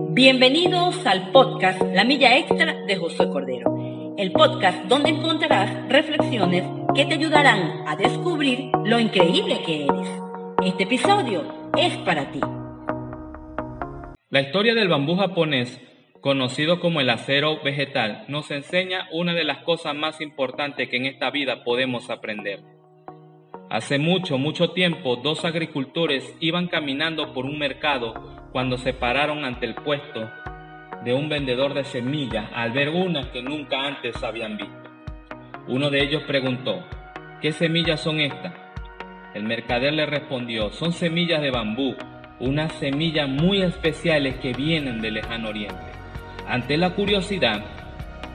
Bienvenidos al podcast La Milla Extra de Josué Cordero, el podcast donde encontrarás reflexiones que te ayudarán a descubrir lo increíble que eres. Este episodio es para ti. La historia del bambú japonés, conocido como el acero vegetal, nos enseña una de las cosas más importantes que en esta vida podemos aprender. Hace mucho, mucho tiempo, dos agricultores iban caminando por un mercado cuando se pararon ante el puesto de un vendedor de semillas al ver unas que nunca antes habían visto. Uno de ellos preguntó, ¿qué semillas son estas? El mercader le respondió, son semillas de bambú, unas semillas muy especiales que vienen del lejano oriente. Ante la curiosidad,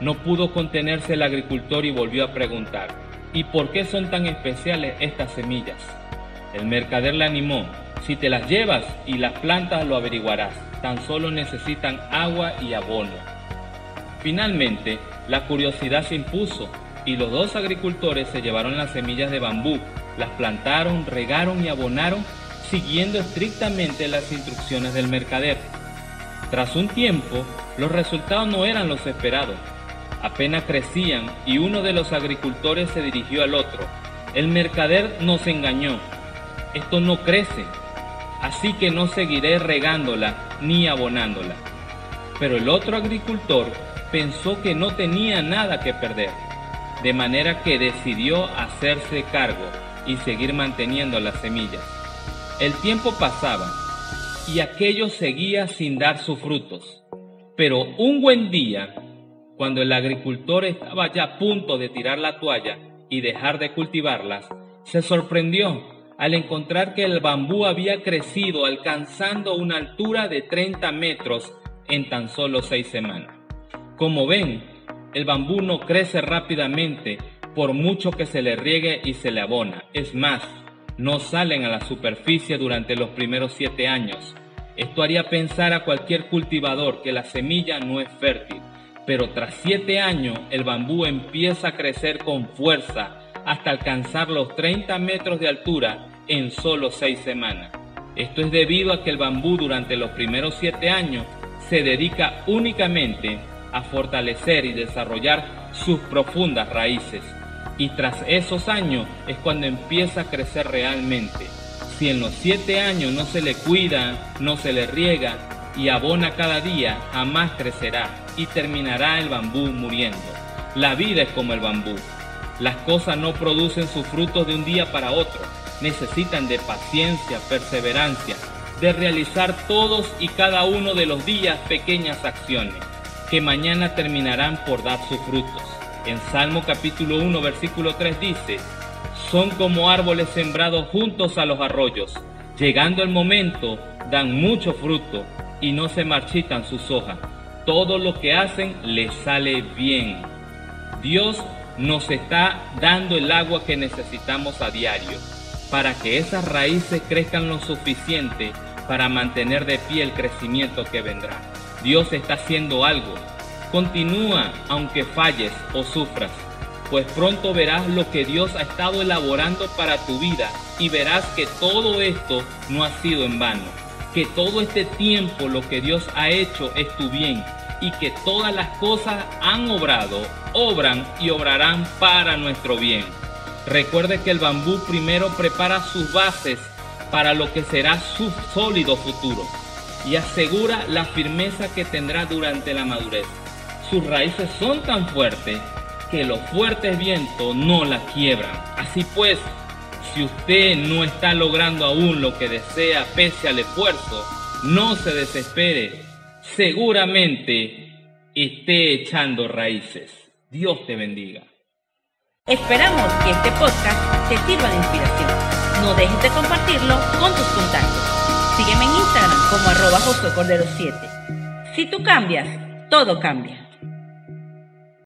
no pudo contenerse el agricultor y volvió a preguntar, ¿Y por qué son tan especiales estas semillas? El mercader le animó, si te las llevas y las plantas lo averiguarás, tan solo necesitan agua y abono. Finalmente, la curiosidad se impuso y los dos agricultores se llevaron las semillas de bambú, las plantaron, regaron y abonaron siguiendo estrictamente las instrucciones del mercader. Tras un tiempo, los resultados no eran los esperados apenas crecían y uno de los agricultores se dirigió al otro. El mercader nos engañó. Esto no crece, así que no seguiré regándola ni abonándola. Pero el otro agricultor pensó que no tenía nada que perder, de manera que decidió hacerse cargo y seguir manteniendo las semillas. El tiempo pasaba y aquello seguía sin dar sus frutos. Pero un buen día cuando el agricultor estaba ya a punto de tirar la toalla y dejar de cultivarlas, se sorprendió al encontrar que el bambú había crecido alcanzando una altura de 30 metros en tan solo seis semanas. Como ven, el bambú no crece rápidamente por mucho que se le riegue y se le abona. Es más, no salen a la superficie durante los primeros siete años. Esto haría pensar a cualquier cultivador que la semilla no es fértil pero tras siete años el bambú empieza a crecer con fuerza hasta alcanzar los 30 metros de altura en solo seis semanas. Esto es debido a que el bambú durante los primeros siete años se dedica únicamente a fortalecer y desarrollar sus profundas raíces. Y tras esos años es cuando empieza a crecer realmente. Si en los siete años no se le cuida, no se le riega y abona cada día, jamás crecerá y terminará el bambú muriendo. La vida es como el bambú. Las cosas no producen sus frutos de un día para otro. Necesitan de paciencia, perseverancia, de realizar todos y cada uno de los días pequeñas acciones que mañana terminarán por dar sus frutos. En Salmo capítulo 1 versículo 3 dice, son como árboles sembrados juntos a los arroyos. Llegando el momento, dan mucho fruto y no se marchitan sus hojas todo lo que hacen les sale bien. Dios nos está dando el agua que necesitamos a diario para que esas raíces crezcan lo suficiente para mantener de pie el crecimiento que vendrá. Dios está haciendo algo. Continúa aunque falles o sufras, pues pronto verás lo que Dios ha estado elaborando para tu vida y verás que todo esto no ha sido en vano, que todo este tiempo lo que Dios ha hecho es tu bien y que todas las cosas han obrado, obran y obrarán para nuestro bien. Recuerde que el bambú primero prepara sus bases para lo que será su sólido futuro y asegura la firmeza que tendrá durante la madurez. Sus raíces son tan fuertes que los fuertes vientos no la quiebran. Así pues, si usted no está logrando aún lo que desea pese al esfuerzo, no se desespere seguramente esté echando raíces. Dios te bendiga. Esperamos que este podcast te sirva de inspiración. No dejes de compartirlo con tus contactos. Sígueme en Instagram como arroba Cordero 7. Si tú cambias, todo cambia.